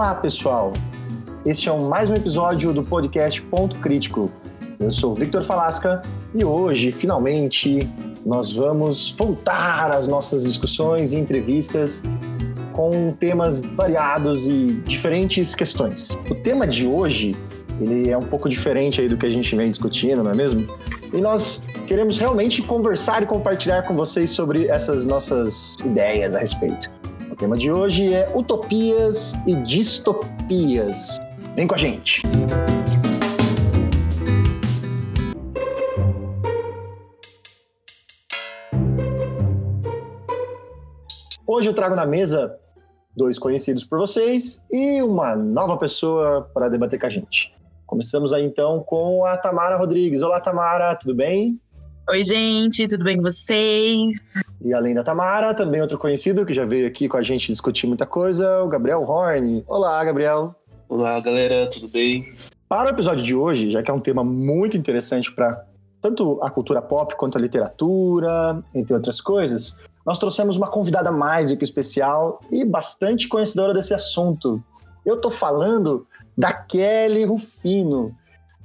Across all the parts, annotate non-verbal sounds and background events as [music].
Olá, pessoal. Este é mais um episódio do podcast Ponto Crítico. Eu sou Victor Falasca e hoje, finalmente, nós vamos voltar às nossas discussões e entrevistas com temas variados e diferentes questões. O tema de hoje, ele é um pouco diferente aí do que a gente vem discutindo, não é mesmo? E nós queremos realmente conversar e compartilhar com vocês sobre essas nossas ideias a respeito. Tema de hoje é utopias e distopias. Vem com a gente! Hoje eu trago na mesa dois conhecidos por vocês e uma nova pessoa para debater com a gente. Começamos aí então com a Tamara Rodrigues. Olá, Tamara, tudo bem? Oi, gente, tudo bem com vocês? E além da Tamara, também outro conhecido que já veio aqui com a gente discutir muita coisa, o Gabriel Horn. Olá, Gabriel. Olá, galera, tudo bem? Para o episódio de hoje, já que é um tema muito interessante para tanto a cultura pop quanto a literatura, entre outras coisas, nós trouxemos uma convidada mais do que especial e bastante conhecedora desse assunto. Eu estou falando da Kelly Rufino.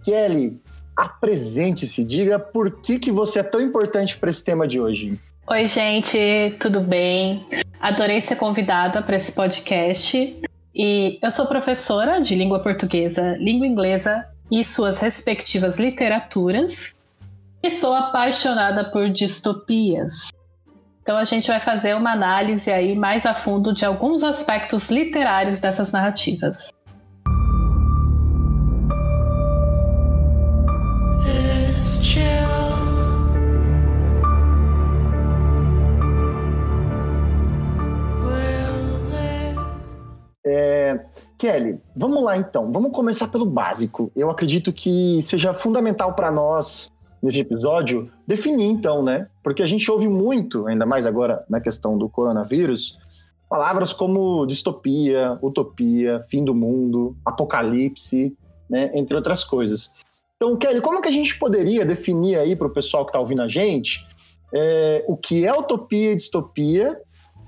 Kelly, apresente-se, diga por que, que você é tão importante para esse tema de hoje. Oi, gente, tudo bem? Adorei ser convidada para esse podcast. E eu sou professora de língua portuguesa, língua inglesa e suas respectivas literaturas. E sou apaixonada por distopias. Então a gente vai fazer uma análise aí mais a fundo de alguns aspectos literários dessas narrativas. É, Kelly, vamos lá então. Vamos começar pelo básico. Eu acredito que seja fundamental para nós nesse episódio definir então, né? Porque a gente ouve muito, ainda mais agora na questão do coronavírus, palavras como distopia, utopia, fim do mundo, apocalipse, né? Entre outras coisas. Então, Kelly, como que a gente poderia definir aí para o pessoal que está ouvindo a gente é, o que é utopia e distopia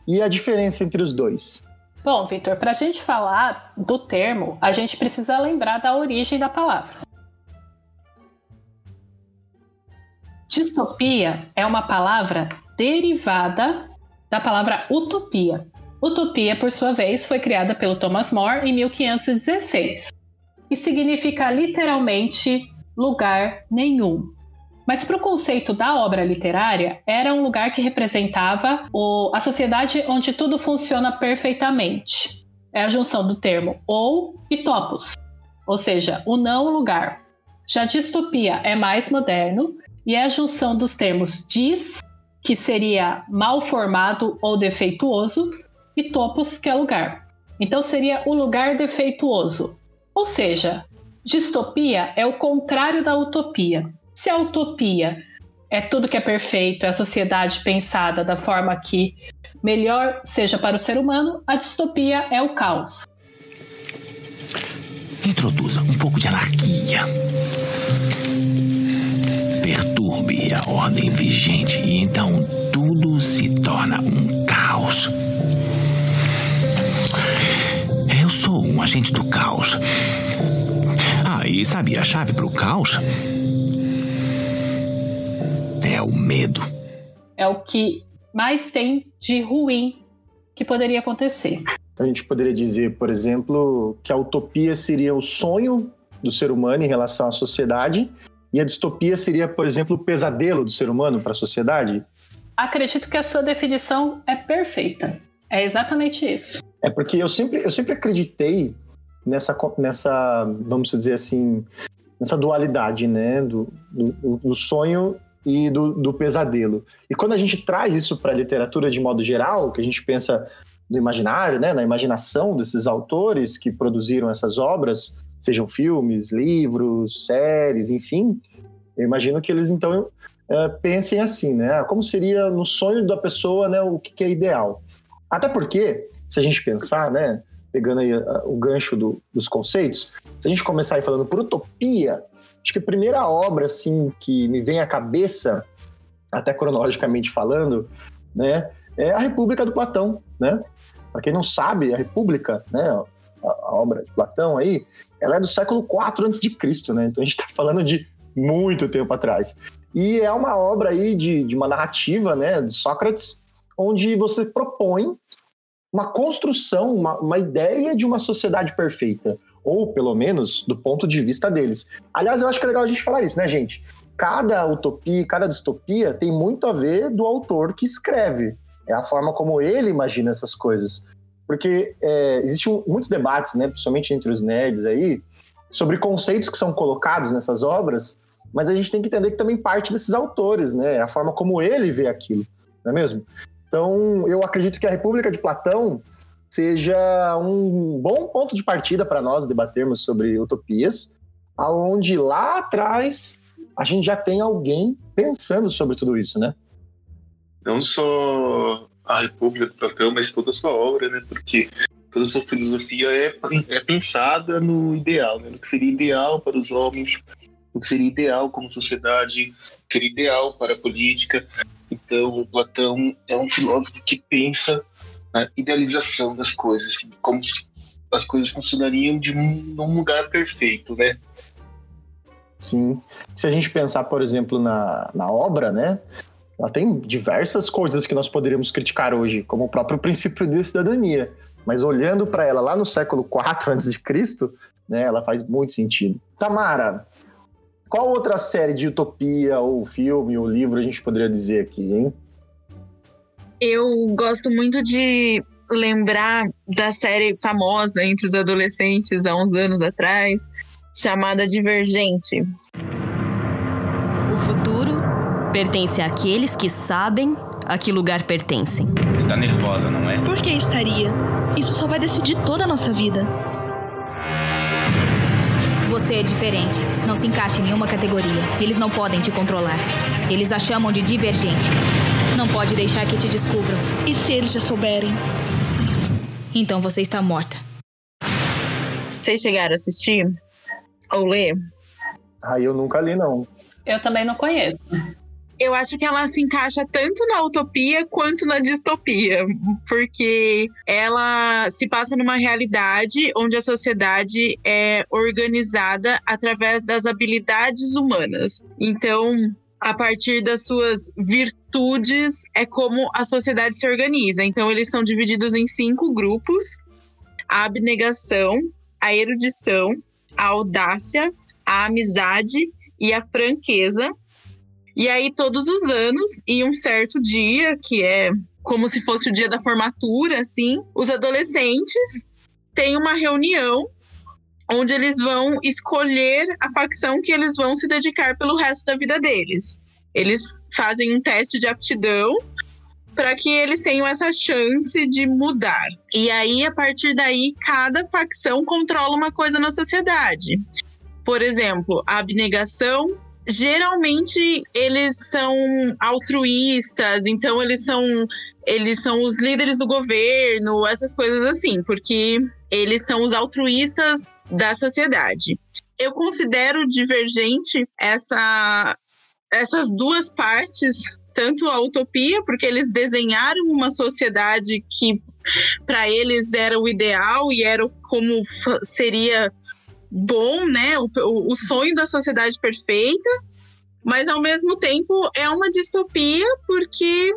e a diferença entre os dois? Bom, Victor, para a gente falar do termo, a gente precisa lembrar da origem da palavra. Distopia é uma palavra derivada da palavra utopia. Utopia, por sua vez, foi criada pelo Thomas More em 1516 e significa literalmente lugar nenhum. Mas para o conceito da obra literária, era um lugar que representava o, a sociedade onde tudo funciona perfeitamente. É a junção do termo ou e topos, ou seja, o não lugar. Já distopia é mais moderno e é a junção dos termos dis, que seria mal formado ou defeituoso, e topos, que é lugar. Então seria o lugar defeituoso. Ou seja, distopia é o contrário da utopia. Se a utopia é tudo que é perfeito, é a sociedade pensada da forma que melhor seja para o ser humano, a distopia é o caos. Introduza um pouco de anarquia perturbe a ordem vigente e então tudo se torna um caos. Eu sou um agente do caos. Ah, e sabe a chave para o caos? É o medo. É o que mais tem de ruim que poderia acontecer. A gente poderia dizer, por exemplo, que a utopia seria o sonho do ser humano em relação à sociedade e a distopia seria, por exemplo, o pesadelo do ser humano para a sociedade? Acredito que a sua definição é perfeita. É exatamente isso. É porque eu sempre, eu sempre acreditei nessa, nessa, vamos dizer assim, nessa dualidade, né, do, do, do sonho e do, do, pesadelo. E quando a gente traz isso para a literatura de modo geral, que a gente pensa no imaginário, né, na imaginação desses autores que produziram essas obras, sejam filmes, livros, séries, enfim, eu imagino que eles então é, pensem assim, né? Ah, como seria no sonho da pessoa, né? O que, é ideal? Até porque, se a gente pensar, né? Pegando aí uh, o gancho do, dos conceitos, se a gente começar aí falando por utopia, acho que a primeira obra assim que me vem à cabeça, até cronologicamente falando, né? É a República do Platão, né? Para quem não sabe, a República, né? a, a obra de Platão aí, ela é do século IV a.C., né? Então a gente está falando de muito tempo atrás. E é uma obra aí de, de uma narrativa, né, de Sócrates, onde você propõe uma construção, uma, uma ideia de uma sociedade perfeita, ou pelo menos do ponto de vista deles. Aliás, eu acho que é legal a gente falar isso, né, gente? Cada utopia, cada distopia tem muito a ver do autor que escreve. É a forma como ele imagina essas coisas. Porque é, existem muitos debates, né, principalmente entre os nerds aí, sobre conceitos que são colocados nessas obras, mas a gente tem que entender que também parte desses autores, né? A forma como ele vê aquilo, não é mesmo? Então, eu acredito que a República de Platão seja um bom ponto de partida para nós debatermos sobre utopias, aonde lá atrás a gente já tem alguém pensando sobre tudo isso, né? Não só a República de Platão, mas toda a sua obra, né? Porque toda a sua filosofia é, é pensada no ideal, né? no que seria ideal para os homens, no que seria ideal como sociedade, o que seria ideal para a política. Então, Platão é um filósofo que pensa na idealização das coisas, como as coisas funcionariam de um, num lugar perfeito, né? Sim. Se a gente pensar, por exemplo, na, na obra, né? Ela tem diversas coisas que nós poderíamos criticar hoje, como o próprio princípio de cidadania. Mas olhando para ela lá no século IV a.C., né, ela faz muito sentido. Tamara, qual outra série de utopia, ou filme, ou livro a gente poderia dizer aqui, hein? Eu gosto muito de lembrar da série famosa entre os adolescentes há uns anos atrás, chamada Divergente. O futuro pertence àqueles que sabem a que lugar pertencem. Está nervosa, não é? Por que estaria? Isso só vai decidir toda a nossa vida. Você é diferente. Não se encaixa em nenhuma categoria. Eles não podem te controlar. Eles a chamam de divergente. Não pode deixar que te descubram. E se eles já souberem? Então você está morta. Vocês chegaram a assistir? Ou ler? Ah, eu nunca li, não. Eu também não conheço. eu acho que ela se encaixa tanto na utopia quanto na distopia, porque ela se passa numa realidade onde a sociedade é organizada através das habilidades humanas. Então, a partir das suas virtudes, é como a sociedade se organiza. Então, eles são divididos em cinco grupos: a abnegação, a erudição, a audácia, a amizade e a franqueza. E aí, todos os anos, em um certo dia, que é como se fosse o dia da formatura, assim, os adolescentes têm uma reunião onde eles vão escolher a facção que eles vão se dedicar pelo resto da vida deles. Eles fazem um teste de aptidão para que eles tenham essa chance de mudar. E aí, a partir daí, cada facção controla uma coisa na sociedade. Por exemplo, a abnegação geralmente eles são altruístas, então eles são eles são os líderes do governo, essas coisas assim, porque eles são os altruístas da sociedade. Eu considero divergente essa essas duas partes, tanto a utopia, porque eles desenharam uma sociedade que para eles era o ideal e era como seria bom, né? O, o sonho da sociedade perfeita, mas ao mesmo tempo é uma distopia porque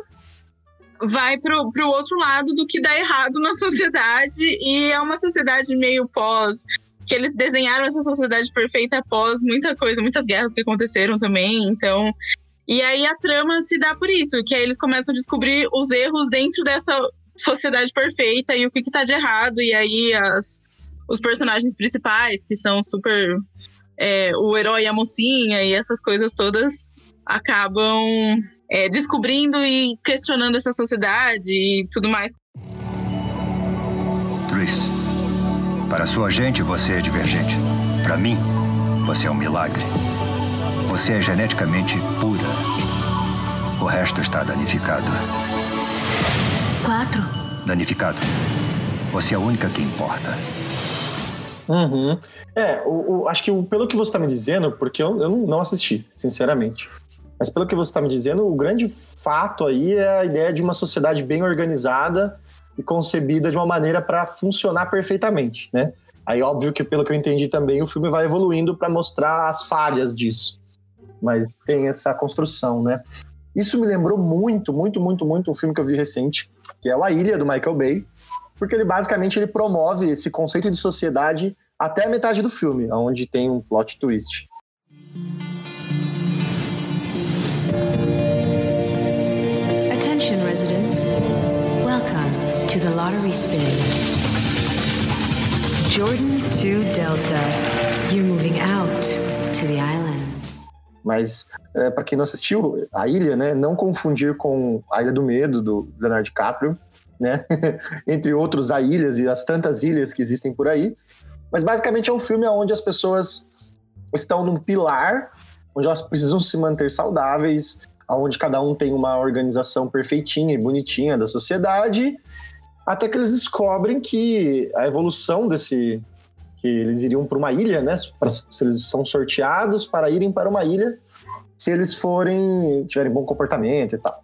vai pro, pro outro lado do que dá errado na sociedade e é uma sociedade meio pós que eles desenharam essa sociedade perfeita após muita coisa, muitas guerras que aconteceram também, então e aí a trama se dá por isso, que aí eles começam a descobrir os erros dentro dessa sociedade perfeita e o que, que tá de errado, e aí as, os personagens principais, que são super. É, o herói e a mocinha e essas coisas todas acabam é, descobrindo e questionando essa sociedade e tudo mais. Tris, para sua gente você é divergente. Para mim, você é um milagre. Você é geneticamente pura. O resto está danificado. Quatro. Danificado. Você é a única que importa. Uhum. É, o, o, acho que o, pelo que você está me dizendo, porque eu, eu não assisti, sinceramente. Mas pelo que você está me dizendo, o grande fato aí é a ideia de uma sociedade bem organizada e concebida de uma maneira para funcionar perfeitamente, né? Aí, óbvio que, pelo que eu entendi também, o filme vai evoluindo para mostrar as falhas disso. Mas tem essa construção, né? Isso me lembrou muito, muito, muito, muito um filme que eu vi recente, que é A Ilha, do Michael Bay, porque ele basicamente ele promove esse conceito de sociedade até a metade do filme, onde tem um plot twist. Residents. Welcome to the lottery spin. Jordan to Delta. You're moving out to the island. Mas, é, para quem não assistiu, a ilha, né? Não confundir com a Ilha do Medo, do Leonardo DiCaprio, né? [laughs] Entre outros, a ilhas e as tantas ilhas que existem por aí. Mas basicamente é um filme onde as pessoas estão num pilar, onde elas precisam se manter saudáveis, onde cada um tem uma organização perfeitinha e bonitinha da sociedade, até que eles descobrem que a evolução desse, que eles iriam para uma ilha, né? Se eles são sorteados para irem para uma ilha, se eles forem tiverem bom comportamento e tal.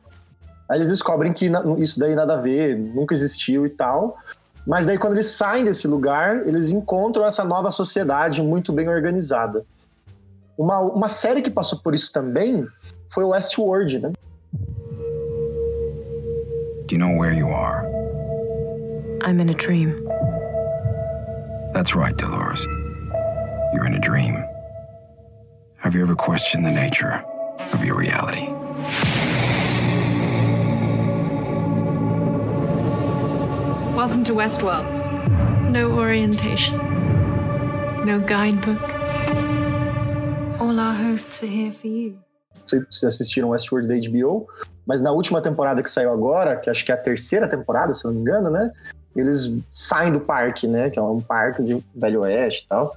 Aí eles descobrem que isso daí nada a ver, nunca existiu e tal. Mas daí quando eles saem desse lugar, eles encontram essa nova sociedade muito bem organizada. Uma, uma série que passou por isso também foi o Westworld, né? Do you know where you are? I'm in a dream. That's right, Dolores. You're in a dream. Have you ever questioned the nature of your reality? Welcome to Westworld. No orientation, no guidebook. All our hosts are here for you. Vocês assistiram Westworld da HBO, mas na última temporada que saiu agora, que acho que é a terceira temporada, se não me engano, né? Eles saem do parque, né? Que é um parque de Velho Oeste e tal.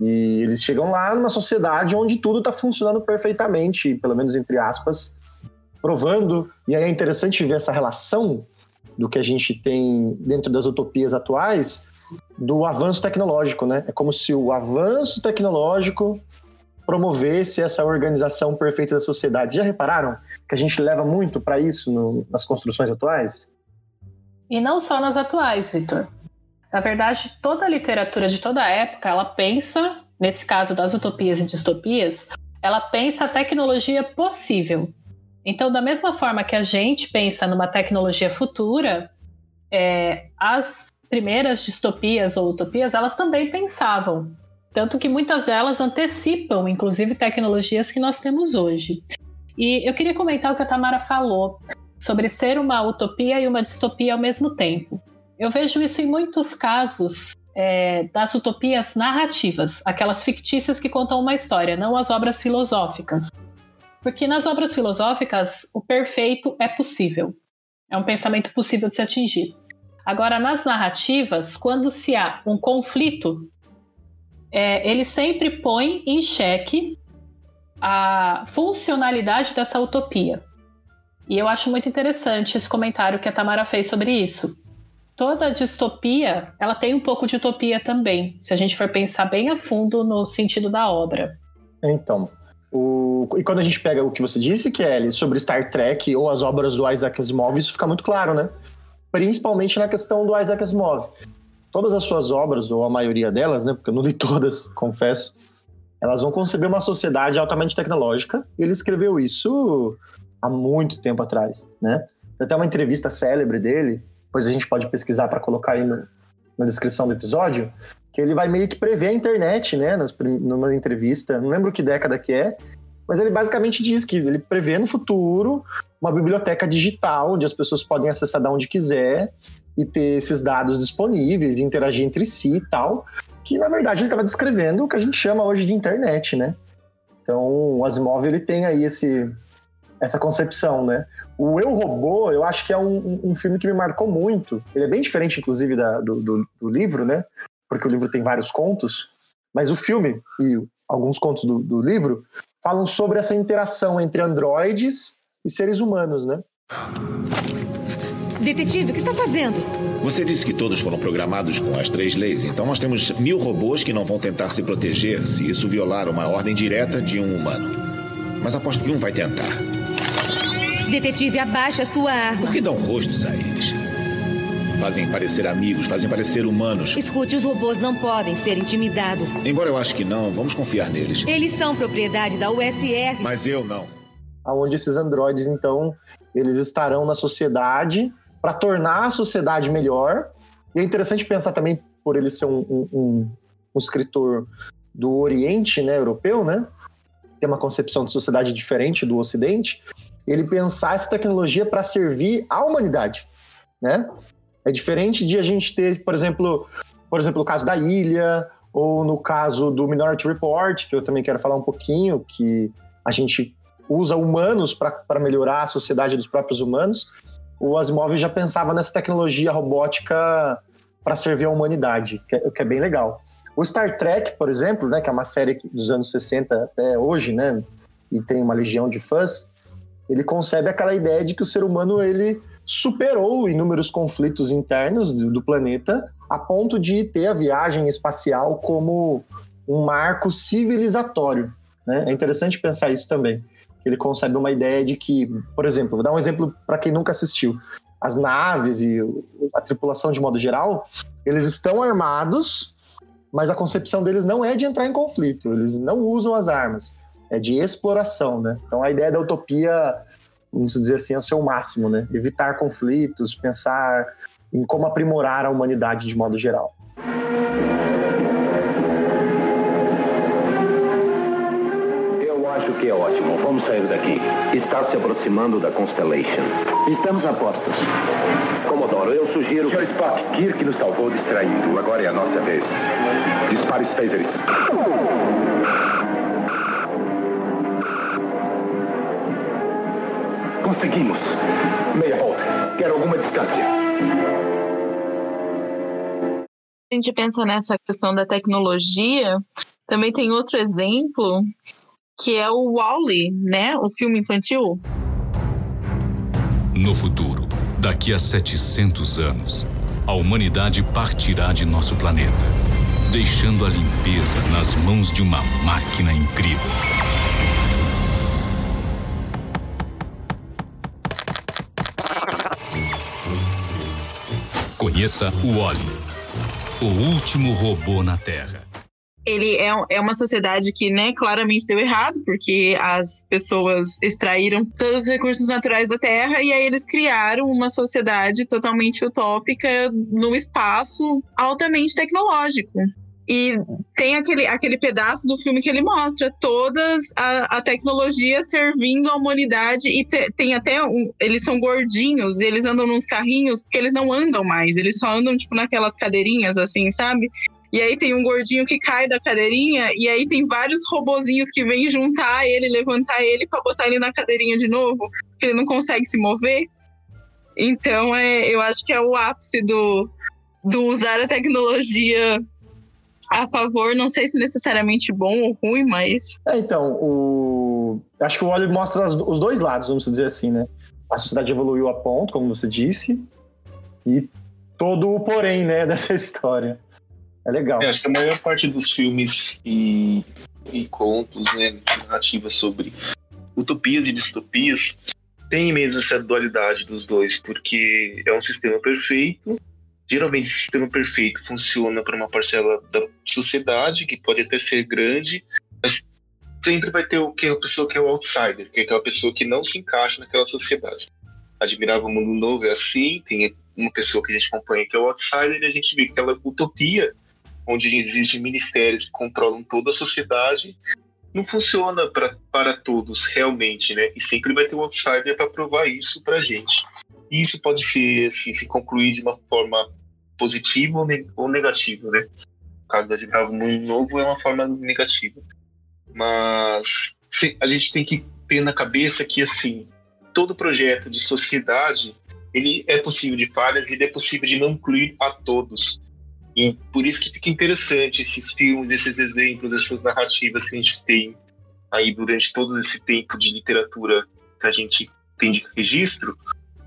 E eles chegam lá numa sociedade onde tudo está funcionando perfeitamente, pelo menos entre aspas, provando. E aí é interessante ver essa relação do que a gente tem dentro das utopias atuais do avanço tecnológico, né? É como se o avanço tecnológico promovesse essa organização perfeita da sociedade. Já repararam que a gente leva muito para isso no, nas construções atuais? E não só nas atuais, Vitor. Na verdade, toda a literatura de toda a época, ela pensa, nesse caso das utopias e distopias, ela pensa a tecnologia possível. Então, da mesma forma que a gente pensa numa tecnologia futura, é, as primeiras distopias ou utopias, elas também pensavam. Tanto que muitas delas antecipam, inclusive, tecnologias que nós temos hoje. E eu queria comentar o que a Tamara falou sobre ser uma utopia e uma distopia ao mesmo tempo. Eu vejo isso em muitos casos é, das utopias narrativas, aquelas fictícias que contam uma história, não as obras filosóficas. Porque nas obras filosóficas, o perfeito é possível. É um pensamento possível de se atingir. Agora, nas narrativas, quando se há um conflito, é, ele sempre põe em xeque a funcionalidade dessa utopia. E eu acho muito interessante esse comentário que a Tamara fez sobre isso. Toda distopia, ela tem um pouco de utopia também, se a gente for pensar bem a fundo no sentido da obra. Então, o... E quando a gente pega o que você disse, Kelly, sobre Star Trek ou as obras do Isaac Asimov, isso fica muito claro, né? Principalmente na questão do Isaac Asimov. Todas as suas obras, ou a maioria delas, né? Porque eu não li [laughs] todas, confesso, elas vão conceber uma sociedade altamente tecnológica. E ele escreveu isso há muito tempo atrás, né? Tem até uma entrevista célebre dele, depois a gente pode pesquisar para colocar aí no, na descrição do episódio, que ele vai meio que prever a internet, né, nas, numa entrevista, não lembro que década que é, mas ele basicamente diz que ele prevê no futuro uma biblioteca digital onde as pessoas podem acessar de onde quiser e ter esses dados disponíveis, interagir entre si e tal, que na verdade ele estava descrevendo o que a gente chama hoje de internet, né? Então, o Asimov ele tem aí esse essa concepção, né? O Eu Robô, eu acho que é um, um filme que me marcou muito. Ele é bem diferente, inclusive, da, do, do, do, livro, né? porque o livro tem vários contos, mas o filme e alguns contos do, do livro falam sobre essa interação entre androides e seres humanos, né? Detetive, o que está fazendo? Você disse que todos foram programados com as três leis, então nós temos mil robôs que não vão tentar se proteger se isso violar uma ordem direta de um humano. Mas aposto que um vai tentar. Detetive, abaixe a sua arma. Por que dão rostos a eles? Fazem parecer amigos, fazem parecer humanos. Escute, os robôs não podem ser intimidados. Embora eu acho que não, vamos confiar neles. Eles são propriedade da USR. Mas eu não. Onde esses androides, então, eles estarão na sociedade para tornar a sociedade melhor. E é interessante pensar também, por ele ser um, um, um, escritor do Oriente, né, europeu, né? Tem uma concepção de sociedade diferente do Ocidente. Ele pensar essa tecnologia para servir à humanidade, né? É diferente de a gente ter, por exemplo, por exemplo, o caso da ilha, ou no caso do Minority Report, que eu também quero falar um pouquinho, que a gente usa humanos para melhorar a sociedade dos próprios humanos. O Asimov já pensava nessa tecnologia robótica para servir à humanidade, que é, que é, bem legal. O Star Trek, por exemplo, né, que é uma série dos anos 60 até hoje, né, e tem uma legião de fãs, ele concebe aquela ideia de que o ser humano ele superou inúmeros conflitos internos do, do planeta a ponto de ter a viagem espacial como um marco civilizatório. Né? É interessante pensar isso também. Ele concebe uma ideia de que, por exemplo, vou dar um exemplo para quem nunca assistiu. As naves e a tripulação de modo geral, eles estão armados, mas a concepção deles não é de entrar em conflito. Eles não usam as armas. É de exploração, né? Então a ideia da utopia vamos dizer assim, ao seu máximo, né? Evitar conflitos, pensar em como aprimorar a humanidade de modo geral. Sair daqui. Está se aproximando da Constellation. Estamos a postos. Comodoro, eu sugiro... Sr. Spock, Kirk nos salvou distraído. Agora é a nossa vez. Dispare os phasers. Conseguimos. Meia volta. Quero alguma distância. A gente pensa nessa questão da tecnologia, também tem outro exemplo que é o Wally, né? O filme infantil. No futuro, daqui a 700 anos, a humanidade partirá de nosso planeta, deixando a limpeza nas mãos de uma máquina incrível. Conheça o Oli, o último robô na Terra. Ele é, é uma sociedade que, né, claramente deu errado, porque as pessoas extraíram todos os recursos naturais da Terra e aí eles criaram uma sociedade totalmente utópica no espaço altamente tecnológico. E tem aquele, aquele pedaço do filme que ele mostra todas a, a tecnologia servindo à humanidade e te, tem até um, eles são gordinhos e eles andam nos carrinhos porque eles não andam mais, eles só andam tipo naquelas cadeirinhas assim, sabe? E aí tem um gordinho que cai da cadeirinha e aí tem vários robozinhos que vêm juntar ele, levantar ele para botar ele na cadeirinha de novo, porque ele não consegue se mover. Então, é, eu acho que é o ápice do, do usar a tecnologia a favor, não sei se necessariamente bom ou ruim, mas. É, então, o... acho que o Wally mostra os dois lados, vamos dizer assim, né? A sociedade evoluiu a ponto, como você disse, e todo o porém, né, [laughs] dessa história. É legal. É, acho que a maior parte dos filmes e, e contos, né, narrativas sobre utopias e distopias tem mesmo essa dualidade dos dois, porque é um sistema perfeito Geralmente, o sistema perfeito funciona para uma parcela da sociedade, que pode até ser grande, mas sempre vai ter o que a pessoa que é o outsider, que é aquela pessoa que não se encaixa naquela sociedade. Admirável Mundo Novo é assim, tem uma pessoa que a gente acompanha que é o outsider, e a gente vê aquela utopia onde existem ministérios que controlam toda a sociedade, não funciona pra, para todos realmente, né? E sempre vai ter um outsider para provar isso para gente. E isso pode ser, assim, se concluir de uma forma positiva ou, negativa, né? No caso da Admirável Mundo Novo é uma forma negativa. Mas a gente tem que ter na cabeça que, assim, todo projeto de sociedade, ele é possível de falhas e é possível de não incluir a todos. E por isso que fica interessante esses filmes, esses exemplos, essas narrativas que a gente tem aí durante todo esse tempo de literatura que a gente tem de registro,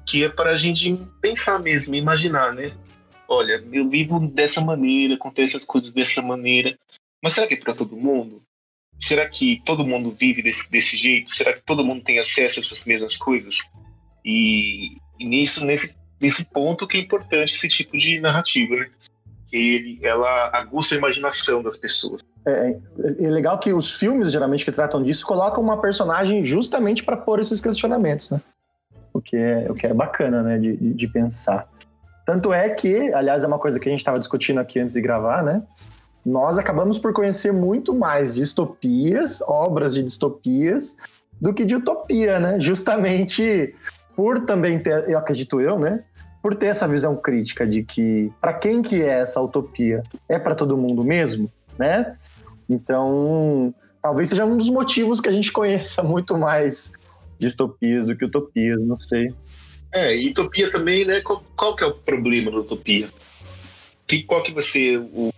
que é para a gente pensar mesmo, imaginar, né? Olha, eu vivo dessa maneira, acontece as coisas dessa maneira, mas será que é para todo mundo? Será que todo mundo vive desse, desse jeito? Será que todo mundo tem acesso a essas mesmas coisas? E, e nisso, nesse nesse ponto que é importante esse tipo de narrativa, né? Ele, ela aguça a imaginação das pessoas. É, é, legal que os filmes, geralmente, que tratam disso, colocam uma personagem justamente para pôr esses questionamentos, né? O que é, o que é bacana, né, de, de pensar. Tanto é que, aliás, é uma coisa que a gente estava discutindo aqui antes de gravar, né? Nós acabamos por conhecer muito mais distopias, obras de distopias, do que de utopia, né? Justamente por também ter, eu acredito eu, né? Por ter essa visão crítica de que para quem que é essa utopia? É para todo mundo mesmo, né? Então, talvez seja um dos motivos que a gente [laughs] conheça muito mais distopias do que utopias, não sei. É, e utopia também, né? Qual, qual que é o problema da utopia? Que, qual que vai ser o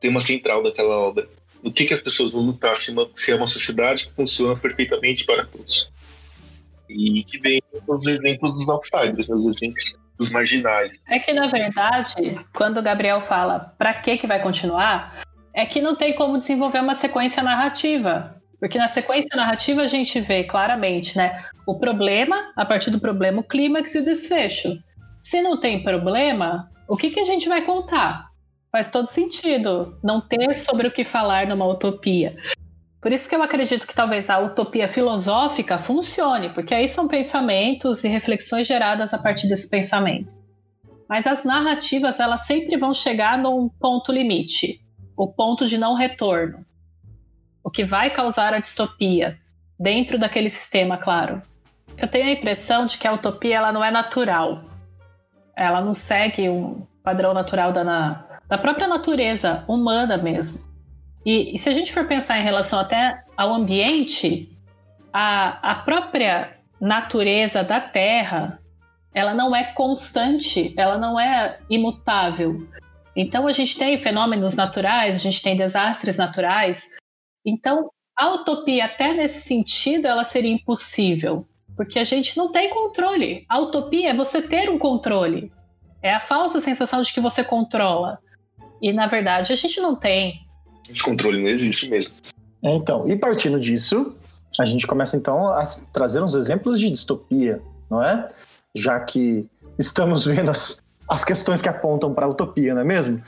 tema central daquela obra? O que, que as pessoas vão lutar se, uma, se é uma sociedade que funciona perfeitamente para todos? E que vem os exemplos dos outsiders, né, os exemplos dos marginais. É que, na verdade, quando o Gabriel fala para que, que vai continuar, é que não tem como desenvolver uma sequência narrativa. Porque na sequência narrativa a gente vê claramente, né, o problema, a partir do problema, o clímax e o desfecho. Se não tem problema, o que, que a gente vai contar? Faz todo sentido não ter sobre o que falar numa utopia. Por isso que eu acredito que talvez a utopia filosófica funcione, porque aí são pensamentos e reflexões geradas a partir desse pensamento. Mas as narrativas, elas sempre vão chegar num ponto limite, o ponto de não retorno o que vai causar a distopia dentro daquele sistema, claro. Eu tenho a impressão de que a utopia ela não é natural. Ela não segue um padrão natural da, na, da própria natureza humana mesmo. E, e, se a gente for pensar em relação até ao ambiente, a, a própria natureza da Terra, ela não é constante, ela não é imutável. Então a gente tem fenômenos naturais, a gente tem desastres naturais, então, a utopia, até nesse sentido, ela seria impossível, porque a gente não tem controle. A utopia é você ter um controle. É a falsa sensação de que você controla. E, na verdade, a gente não tem. Esse controle não existe mesmo. É, então, e partindo disso, a gente começa então a trazer uns exemplos de distopia, não é? Já que estamos vendo as, as questões que apontam para a utopia, não é mesmo?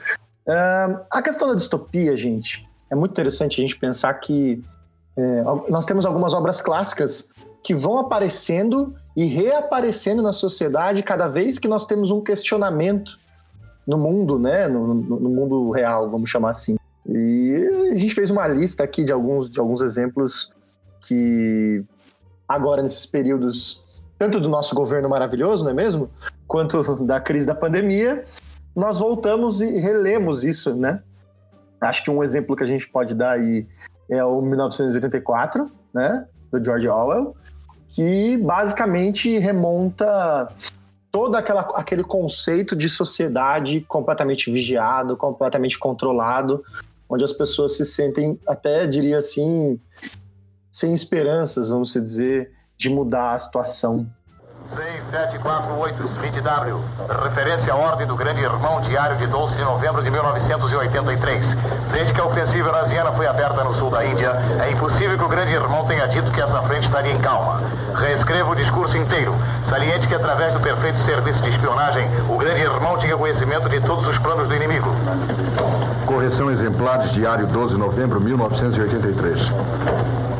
Uh, a questão da distopia, gente, é muito interessante a gente pensar que é, nós temos algumas obras clássicas que vão aparecendo e reaparecendo na sociedade cada vez que nós temos um questionamento no mundo, né? No, no, no, mundo real, vamos chamar assim. E a gente fez uma lista aqui de alguns, de alguns exemplos que agora nesses períodos, tanto do nosso governo maravilhoso, não é mesmo? Quanto [laughs] da crise da pandemia, nós voltamos e relemos isso, né? Acho que um exemplo que a gente pode dar aí é o 1984, né, do George Orwell, que basicamente remonta todo aquela, aquele conceito de sociedade completamente vigiado, completamente controlado, onde as pessoas se sentem, até diria assim, sem esperanças, vamos dizer, de mudar a situação 6748 Smith-W. Referência à ordem do Grande Irmão, diário de 12 de novembro de 1983. Desde que a ofensiva eurasiana foi aberta no sul da Índia, é impossível que o Grande Irmão tenha dito que essa frente estaria em calma. Reescreva o discurso inteiro. Saliente que através do perfeito serviço de espionagem, o Grande Irmão tinha conhecimento de todos os planos do inimigo. Correção exemplares, diário 12 de novembro de 1983.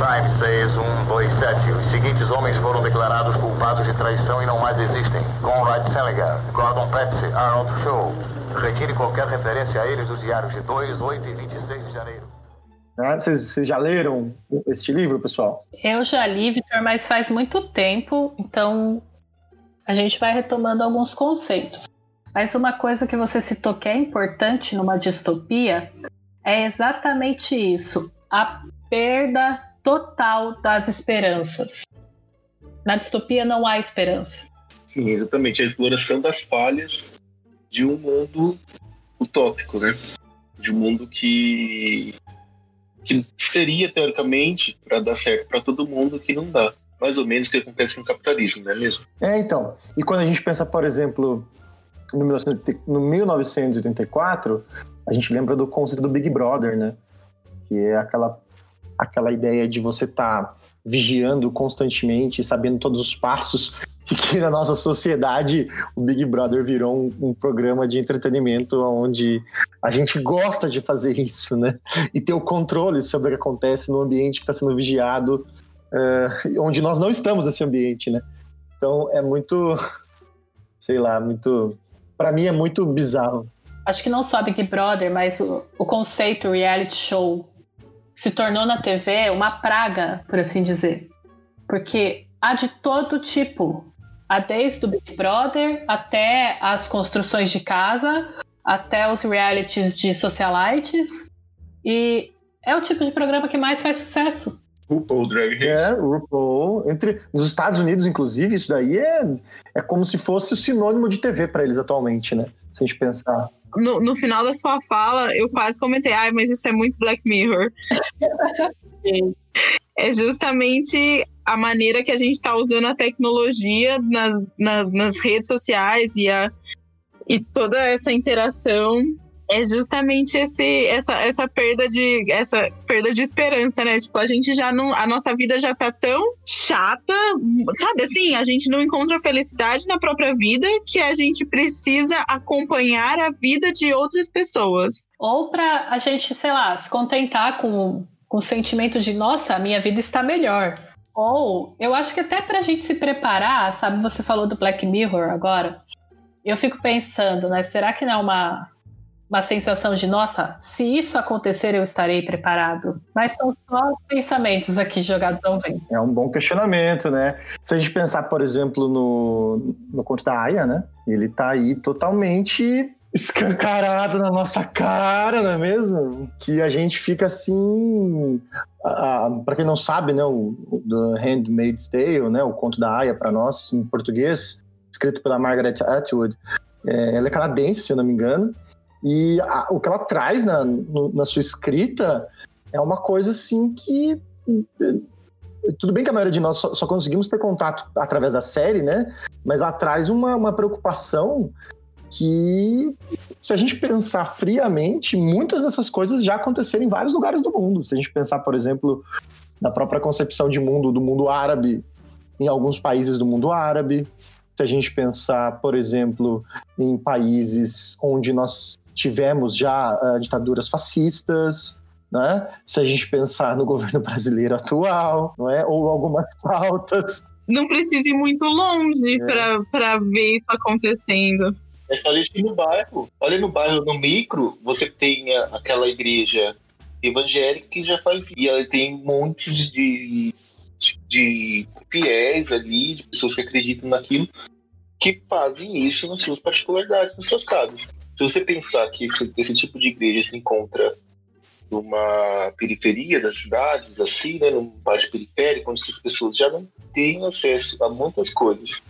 Time 6127. Os seguintes homens foram declarados culpados de traição e não mais existem. Conrad Seliger, Gordon Petty, Arnold Shaw. Retire qualquer referência a eles dos diários de 2, 8 e 26 de janeiro. Ah, vocês, já leram este livro, pessoal? Eu já li, Vitor, mas faz muito tempo, então a gente vai retomando alguns conceitos. Mas uma coisa que você citou que é importante numa distopia é exatamente isso: a perda total das esperanças. Na distopia não há esperança. Sim, exatamente. A exploração das falhas de um mundo utópico, né? De um mundo que, que seria, teoricamente, para dar certo para todo mundo, que não dá. Mais ou menos o que acontece no capitalismo, não é mesmo? É, então. E quando a gente pensa, por exemplo, no 1984, a gente lembra do conceito do Big Brother, né? Que é aquela aquela ideia de você estar tá vigiando constantemente, sabendo todos os passos [laughs] e que na nossa sociedade o Big Brother virou um, um, programa de entretenimento onde a gente gosta de fazer isso, né? E ter o controle sobre o que acontece no ambiente que está sendo vigiado, uh, onde nós não estamos nesse ambiente, né? Então é muito, [laughs] sei lá, muito. Para mim é muito bizarro. Acho que não só Big Brother, mas o, o conceito reality show se tornou na TV uma praga, por assim dizer. Porque há de todo tipo. Há desde o Big Brother até as construções de casa, até os realities de socialites. E é o tipo de programa que mais faz sucesso. RuPaul Drag Race. É, RuPaul. Entre, nos Estados Unidos, inclusive, isso daí é, é como se fosse o sinônimo de TV para eles atualmente, né? Se a gente pensar. No, no final da sua fala, eu quase comentei, ai, mas isso é muito Black Mirror. é justamente a maneira que a gente está usando a tecnologia nas, nas, nas redes sociais e, a, e toda essa interação é justamente esse, essa, essa perda de essa perda de esperança, né? Tipo, a gente já não. A nossa vida já tá tão chata, sabe assim? A gente não encontra felicidade na própria vida que a gente precisa acompanhar a vida de outras pessoas. Ou para a gente, sei lá, se contentar com, com o sentimento de, nossa, a minha vida está melhor. Ou eu acho que até pra gente se preparar, sabe? Você falou do Black Mirror agora. Eu fico pensando, né? Será que não é uma uma sensação de, nossa, se isso acontecer, eu estarei preparado. Mas são só pensamentos aqui jogados ao vento. É um bom questionamento, né? Se a gente pensar, por exemplo, no, no conto da Aya, né? Ele tá aí totalmente escancarado na nossa cara, não é mesmo? Que a gente fica assim. para quem não sabe, né, o, o The Handmaid's Tale, né, o conto da Aya para nós em português, escrito pela Margaret Atwood, é, ela é canadense, se eu não me engano, e a, o que ela traz na, no, na sua escrita é uma coisa assim que. Tudo bem que a maioria de nós só, só, conseguimos ter contato através da série, né? Mas ela traz uma, uma preocupação que, se a gente pensar friamente, muitas dessas coisas já aconteceram em vários lugares do mundo. Se a gente pensar, por exemplo, na própria concepção de mundo do mundo árabe, em alguns países do mundo árabe. Se a gente pensar, por exemplo, em países onde nós tivemos já uh, ditaduras fascistas, né? Se a gente pensar no governo brasileiro atual, não é? Ou algumas pautas. Não precisa ir muito longe é. para ver isso acontecendo. É só a gente ir no bairro. Olha no bairro, no micro, você tem aquela igreja evangélica que já faz. E ela tem montes de, de, de fiéis ali, de pessoas que acreditam naquilo, que fazem isso nas suas particularidades, nas suas casas. Se você pensar que esse, esse tipo de igreja se encontra numa periferia das cidades, assim, né, num parte periférico, onde essas pessoas já não têm acesso a muitas coisas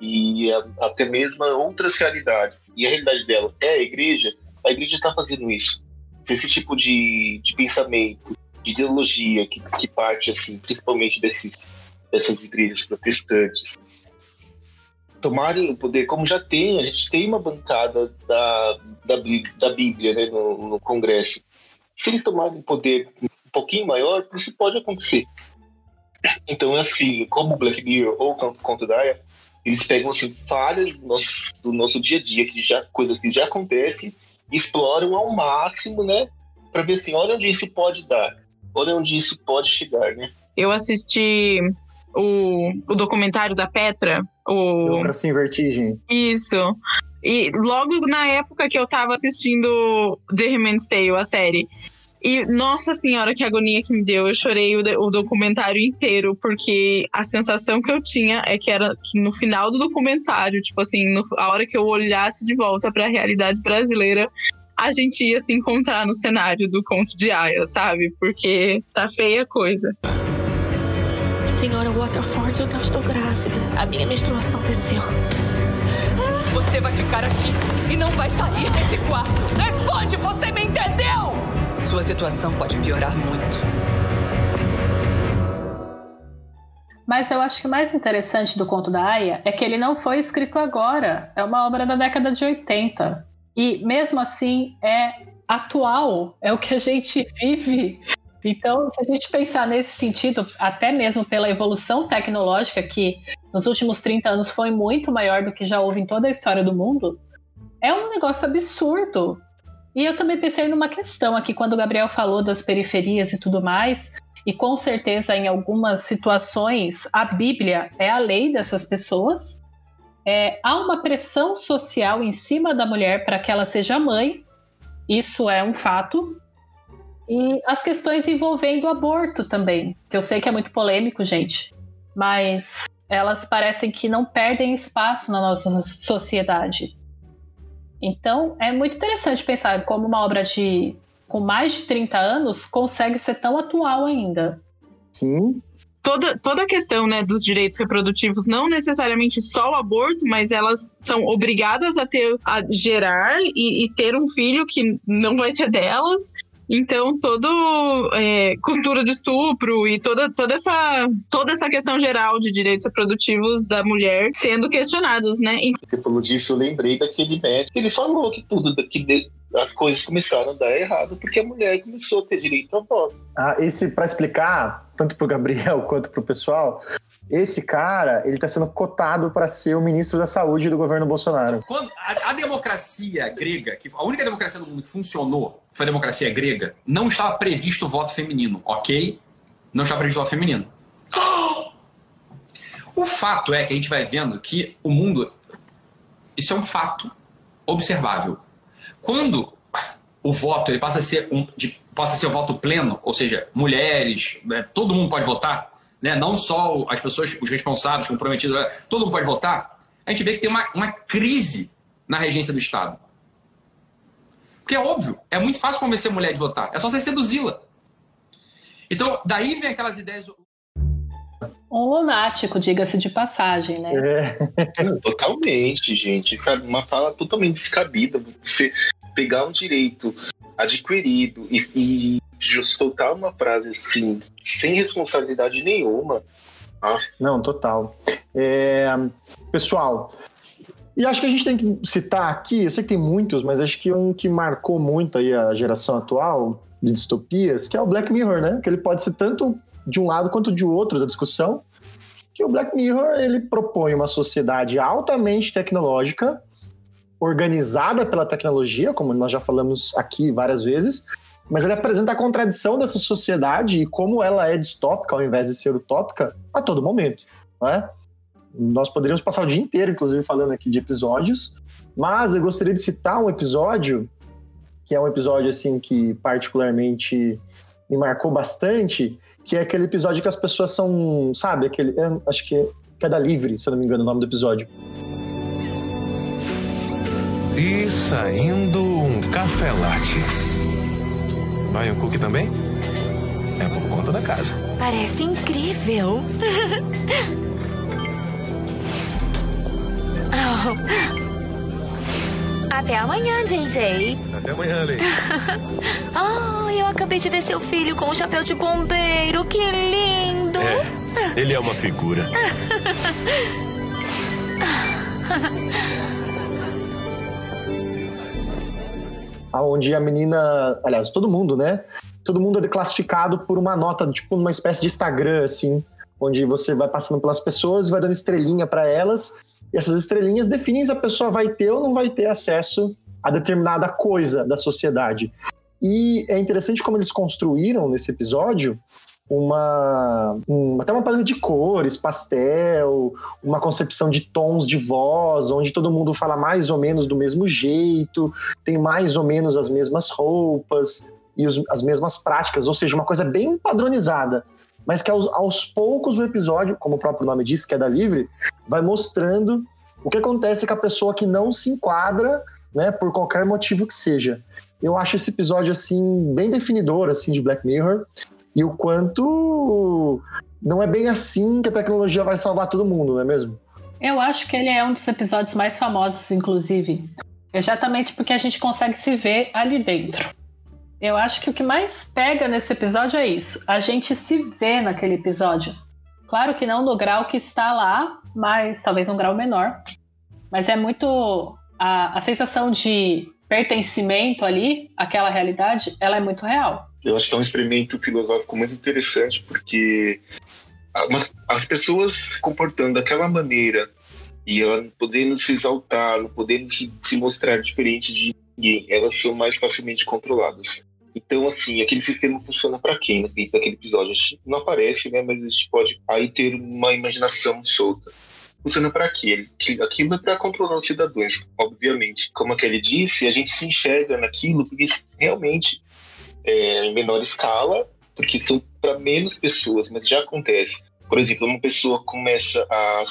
e a, até mesmo a outras realidades, e a realidade dela é a igreja, a igreja está fazendo isso. Se esse tipo de, de pensamento, de ideologia que, que parte, assim, principalmente desses, dessas igrejas protestantes, tomarem o poder, como já tem, a gente tem uma bancada da, da, da Bíblia né, no, no Congresso. Se eles tomarem um poder um pouquinho maior, isso pode acontecer. Então, é assim, como o Black Mirror ou o Conto Daya, eles pegam assim, falhas do nosso, do nosso dia a dia, que já, coisas que já acontecem, exploram ao máximo, né? Para ver assim, olha onde isso pode dar, olha onde isso pode chegar, né? Eu assisti o, o documentário da Petra, o... Democracia em Vertigem. Isso. E logo na época que eu tava assistindo The Handmaid's Tale, a série. E, nossa senhora, que agonia que me deu. Eu chorei o, o, documentário inteiro, porque a sensação que eu tinha é que era que no final do documentário, tipo assim, no, a hora que eu olhasse de volta para a realidade brasileira, a gente ia se encontrar no cenário do conto de Aya, sabe? Porque tá feia a coisa. Senhora Waterford, eu não estou grávida. A minha menstruação desceu. Você vai ficar aqui e não vai sair desse quarto. Responde, você me entendeu? Sua situação pode piorar muito. Mas eu acho que o mais interessante do conto da Aya é que ele não foi escrito agora. É uma obra da década de 80. E mesmo assim é atual. É o que a gente vive então, se a gente pensar nesse sentido, até mesmo pela evolução tecnológica que nos últimos 30 anos foi muito maior do que já houve em toda a história do mundo, é um negócio absurdo. E eu também pensei numa questão aqui, quando o Gabriel falou das periferias e tudo mais, e com certeza em algumas situações a Bíblia é a lei dessas pessoas. É, há uma pressão social em cima da mulher para que ela seja mãe, isso é um fato. E as questões envolvendo o aborto também, que eu sei que é muito polêmico, gente, mas elas parecem que não perdem espaço na nossa sociedade. Então, é muito interessante pensar como uma obra de com mais de 30 anos consegue ser tão atual ainda. Sim. Toda, toda a questão né, dos direitos reprodutivos, não necessariamente só o aborto, mas elas são obrigadas a ter a gerar e, e ter um filho que não vai ser delas, então, todo é, cultura de estupro e toda, toda, essa, toda essa questão geral de direitos reprodutivos da mulher sendo questionados, né? Você falou disso, eu lembrei daquele médico. Ele falou que tudo que as coisas começaram a dar errado porque a mulher começou a ter direito ao voto. Ah, esse, para explicar, tanto para o Gabriel [laughs] quanto para o pessoal, esse cara, ele está sendo cotado para ser o ministro da Saúde do governo Bolsonaro. Quando a, a, democracia grega, que a única democracia do mundo que funcionou foi a democracia grega, não estava previsto o voto feminino, ok? Não estava previsto o voto feminino. O fato é que a gente vai vendo que o mundo. Isso é um fato observável. Quando o voto ele passa a ser um, de, passa a ser o voto pleno, ou seja, mulheres, né, todo mundo pode votar né? não só as pessoas, os responsáveis, comprometidos, todo mundo pode votar, a gente vê que tem uma, uma crise na regência do Estado. Porque é óbvio, é muito fácil convencer a mulher de votar, é só você seduzi-la. Então, daí vem aquelas ideias. Um lunático, diga-se de passagem, né? É. Totalmente, gente. Sabe? Uma fala totalmente descabida. Você pegar um direito adquirido e, e soltar uma frase assim, sem responsabilidade nenhuma. Ah. Não, total. É, pessoal, e acho que a gente tem que citar aqui, eu sei que tem muitos, mas acho que um que marcou muito aí a geração atual de distopias, que é o Black Mirror, né? Que ele pode ser tanto de um lado quanto de outro da discussão. Que o Black Mirror ele propõe uma sociedade altamente tecnológica, organizada pela tecnologia, como nós já falamos aqui várias vezes, mas ele apresenta a contradição dessa sociedade e como ela é distópica ao invés de ser utópica a todo momento. Né? Nós poderíamos passar o dia inteiro, inclusive, falando aqui de episódios, mas eu gostaria de citar um episódio que é um episódio assim que particularmente me marcou bastante, que é aquele episódio que as pessoas são, sabe, aquele, acho que é queda livre, se eu não me engano, o nome do episódio. E saindo um café latte. Um cookie também? É por conta da casa. Parece incrível. oh. [laughs] Até amanhã, JJ. Até amanhã, Lei. [laughs] oh, eu acabei de ver seu filho com o chapéu de bombeiro. Que lindo! É, ele é uma figura. [laughs] onde a menina, aliás, todo mundo, né? Todo mundo é classificado por uma nota, tipo uma espécie de Instagram, assim, onde você vai passando pelas pessoas, vai dando estrelinha para elas, e essas estrelinhas definem se a pessoa vai ter ou não vai ter acesso a determinada coisa da sociedade. E é interessante como eles construíram nesse episódio uma, um, até uma paleta de cores, pastel, uma concepção de tons de voz, onde todo mundo fala mais ou menos do mesmo jeito, tem mais ou menos as mesmas roupas e os, as mesmas práticas, ou seja, uma coisa bem padronizada. Mas que aos, aos poucos o episódio, como o próprio nome diz, queda livre, vai mostrando o que acontece com a pessoa que não se enquadra, né, por qualquer motivo que seja. Eu acho esse episódio assim bem definidor assim de Black Mirror e o quanto não é bem assim que a tecnologia vai salvar todo mundo, não é mesmo? Eu acho que ele é um dos episódios mais famosos, inclusive. Exatamente porque a gente consegue se ver ali dentro. Eu acho que o que mais pega nesse episódio é isso. A gente se vê naquele episódio. Claro que não no grau que está lá, mas talvez um grau menor. Mas é muito. A, a sensação de pertencimento ali, aquela realidade, ela é muito real eu acho que é um experimento filosófico muito interessante, porque as pessoas se comportando daquela maneira e ela não podendo se exaltar, não podendo se, mostrar diferente de ninguém, elas são mais facilmente controladas. Então, assim, aquele sistema funciona para quem né, dentro daquele episódio? A gente não aparece, né? Mas a gente pode aí ter uma imaginação solta. Funciona para quê? Aquilo é para controlar os cidadãos, obviamente. Como a Kelly disse, a gente se enxerga naquilo porque realmente é em menor escala, porque são para menos pessoas, mas já acontece. Por exemplo, uma pessoa começa a,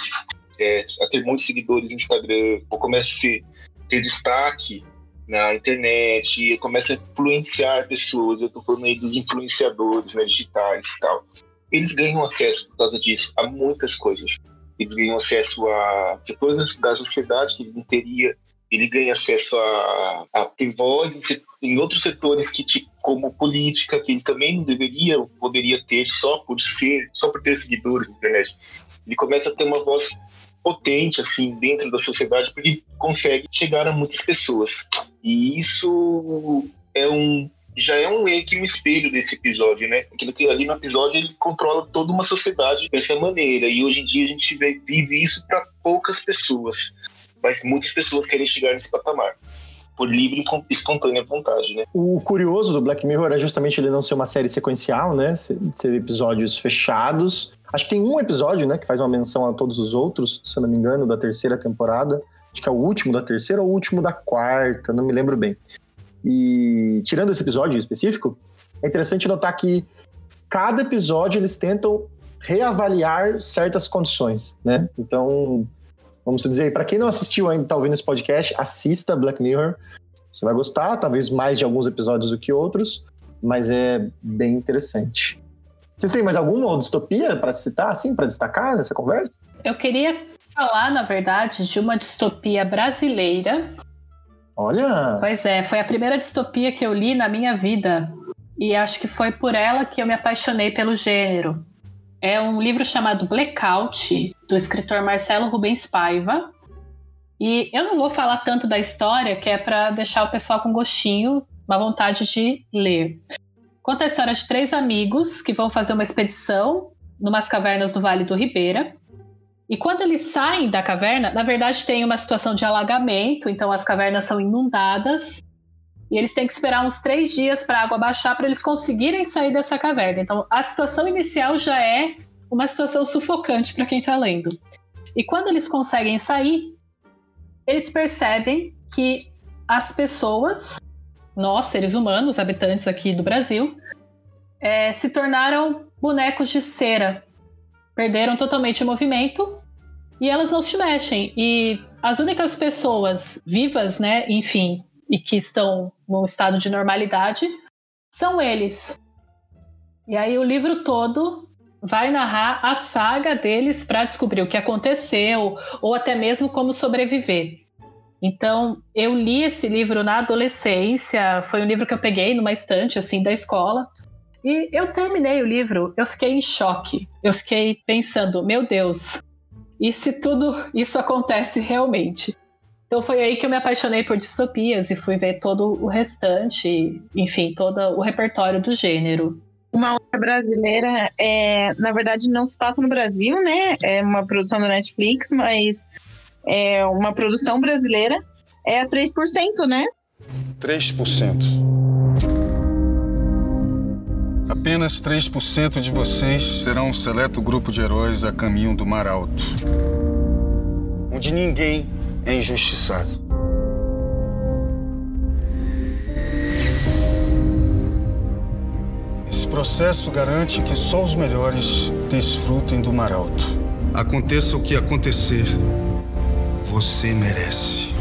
é, a ter muitos seguidores no Instagram, ou começa a ter destaque na internet, começa a influenciar pessoas. Eu estou falando aí dos influenciadores né, digitais e tal. Eles ganham acesso, por causa disso, a muitas coisas. Eles ganham acesso a setores da sociedade que ele não teria. Ele ganha acesso a, a ter voz em, outros setores que, tipo, como política, que ele também não deveria poderia ter só por ser, só por ter seguidores na internet. Ele começa a ter uma voz potente assim dentro da sociedade porque consegue chegar a muitas pessoas e isso é um já é um meio que um espelho desse episódio, né? Aquilo que ali no episódio ele controla toda uma sociedade dessa maneira e hoje em dia a gente vive isso para poucas pessoas, mas muitas pessoas querem chegar nesse patamar por livre e espontânea vontade, né? O curioso do Black Mirror é justamente ele não ser uma série sequencial, né? Ser episódios fechados Acho que tem um episódio, né, que faz uma menção a todos os outros, se eu não me engano, da terceira temporada. Acho que é o último da terceira ou o último da quarta, não me lembro bem. E tirando esse episódio específico, é interessante notar que cada episódio eles tentam reavaliar certas condições, né? Então, vamos dizer, para quem não assistiu ainda, tá ouvindo esse podcast, assista Black Mirror. Você vai gostar, talvez mais de alguns episódios do que outros, mas é bem interessante. Vocês têm mais alguma distopia para citar, assim, para destacar nessa conversa? Eu queria falar, na verdade, de uma distopia brasileira. Olha! Pois é, foi a primeira distopia que eu li na minha vida. E acho que foi por ela que eu me apaixonei pelo gênero. É um livro chamado Blackout, do escritor Marcelo Rubens Paiva. E eu não vou falar tanto da história, que é para deixar o pessoal com gostinho, uma vontade de ler. Conta a história de três amigos que vão fazer uma expedição numas cavernas do Vale do Ribeira. E quando eles saem da caverna, na verdade tem uma situação de alagamento, então as cavernas são inundadas. E eles têm que esperar uns três dias para a água baixar para eles conseguirem sair dessa caverna. Então a situação inicial já é uma situação sufocante para quem está lendo. E quando eles conseguem sair, eles percebem que as pessoas nós, seres humanos, habitantes aqui do Brasil, é, se tornaram bonecos de cera. Perderam totalmente o movimento e elas não se mexem. E as únicas pessoas vivas, né, enfim, e que estão num estado de normalidade são eles. E aí o livro todo vai narrar a saga deles para descobrir o que aconteceu ou até mesmo como sobreviver. Então, eu li esse livro na adolescência, foi um livro que eu peguei numa estante assim da escola. E eu terminei o livro, eu fiquei em choque. Eu fiquei pensando, meu Deus, e se tudo isso acontece realmente? Então foi aí que eu me apaixonei por distopias e fui ver todo o restante, enfim, todo o repertório do gênero. Uma obra brasileira, é, na verdade, não se passa no Brasil, né? É uma produção da Netflix, mas é uma produção brasileira, é 3%, né? 3%. Apenas 3% de vocês serão um seleto grupo de heróis a caminho do Mar Alto, onde ninguém é injustiçado. Esse processo garante que só os melhores desfrutem do Mar Alto. Aconteça o que acontecer, você merece.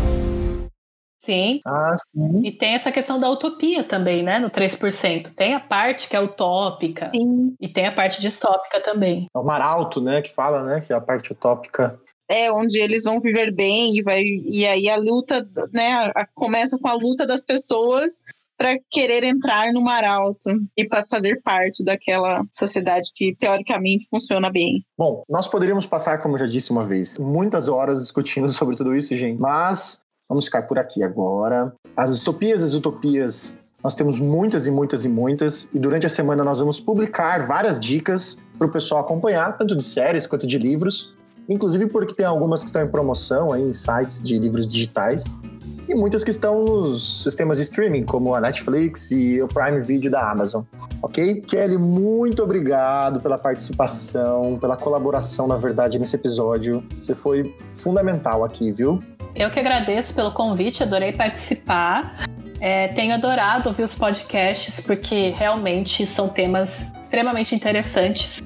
Sim. Ah, sim. E tem essa questão da utopia também, né? No 3%. Tem a parte que é utópica. Sim. E tem a parte distópica também. É o mar alto, né? Que fala, né? Que é a parte utópica. É, onde eles vão viver bem e, vai, e aí a luta, né? A, começa com a luta das pessoas para querer entrar no mar alto e para fazer parte daquela sociedade que teoricamente funciona bem. Bom, nós poderíamos passar, como eu já disse uma vez, muitas horas discutindo [laughs] sobre tudo isso, gente, mas vamos ficar por aqui agora. As distopias as utopias Nós temos muitas e muitas e muitas, e durante a semana nós vamos publicar várias dicas para o pessoal acompanhar, tanto de séries quanto de livros, inclusive porque tem algumas que estão em promoção aí em sites de livros digitais, e muitas que estão nos sistemas de streaming, como a Netflix e o Prime Video da Amazon. Ok? Kelly, muito obrigado pela participação, pela colaboração, na verdade, nesse episódio. Você foi fundamental aqui, viu? Eu que agradeço pelo convite, adorei participar. É, tenho adorado ouvir os podcasts, porque realmente são temas extremamente interessantes.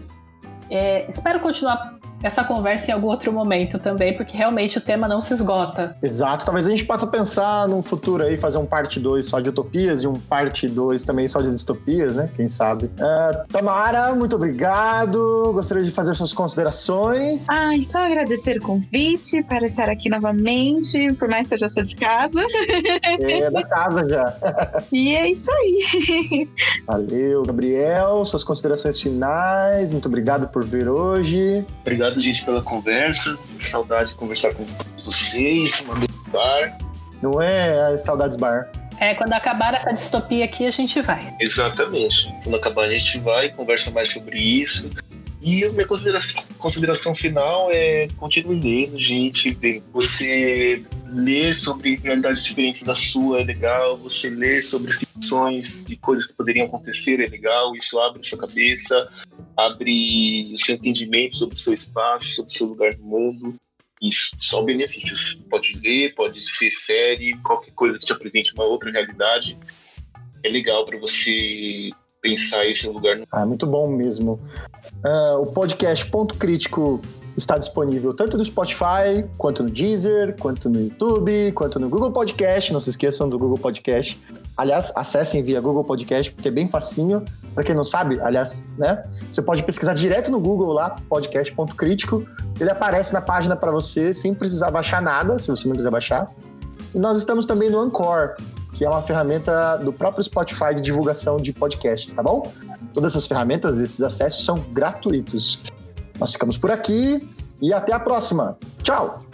É, espero continuar essa conversa em algum outro momento também, porque realmente o tema não se esgota. Exato, talvez a gente possa pensar num futuro aí, fazer um parte 2 só de utopias e um parte 2 também só de distopias, né? Quem sabe? Uh, Tamara, muito obrigado. Gostaria de fazer suas considerações. Ai, só agradecer o convite para estar aqui novamente, por mais que eu já sou de casa. É, da casa já. [laughs] e é isso aí. Valeu, Gabriel. Suas considerações finais. Muito obrigado por vir hoje. Obrigado obrigado, gente, pela conversa. Saudade de conversar com vocês, mandei bar. Não é, é saudades bar. É, quando acabar essa distopia aqui, a gente vai. Exatamente. Quando acabar, a gente vai, conversa mais sobre isso. E a minha consideração, consideração final é continue lendo, gente. Você ler sobre realidades diferentes da sua é legal, você ler sobre ficções de coisas que poderiam acontecer é legal, isso abre sua cabeça, abre o seu entendimento sobre o seu espaço, sobre o seu lugar no mundo. Isso, só benefícios. Pode ler, pode ser série, qualquer coisa que te apresente uma outra realidade. É legal para você pensar esse lugar. No... Ah, muito bom mesmo. Uh, o podcast Ponto Crítico está disponível tanto no Spotify, quanto no Deezer, quanto no YouTube, quanto no Google Podcast. Não se esqueçam do Google Podcast. Aliás, acessem via Google Podcast, porque é bem facinho. Para quem não sabe, aliás, né? Você pode pesquisar direto no Google lá, podcast.crítico. Ele aparece na página para você sem precisar baixar nada, se você não quiser baixar. E nós estamos também no Anchor, que é uma ferramenta do próprio Spotify de divulgação de podcasts, tá bom? Todas essas ferramentas, esses acessos são gratuitos. Nós ficamos por aqui e até a próxima. Tchau!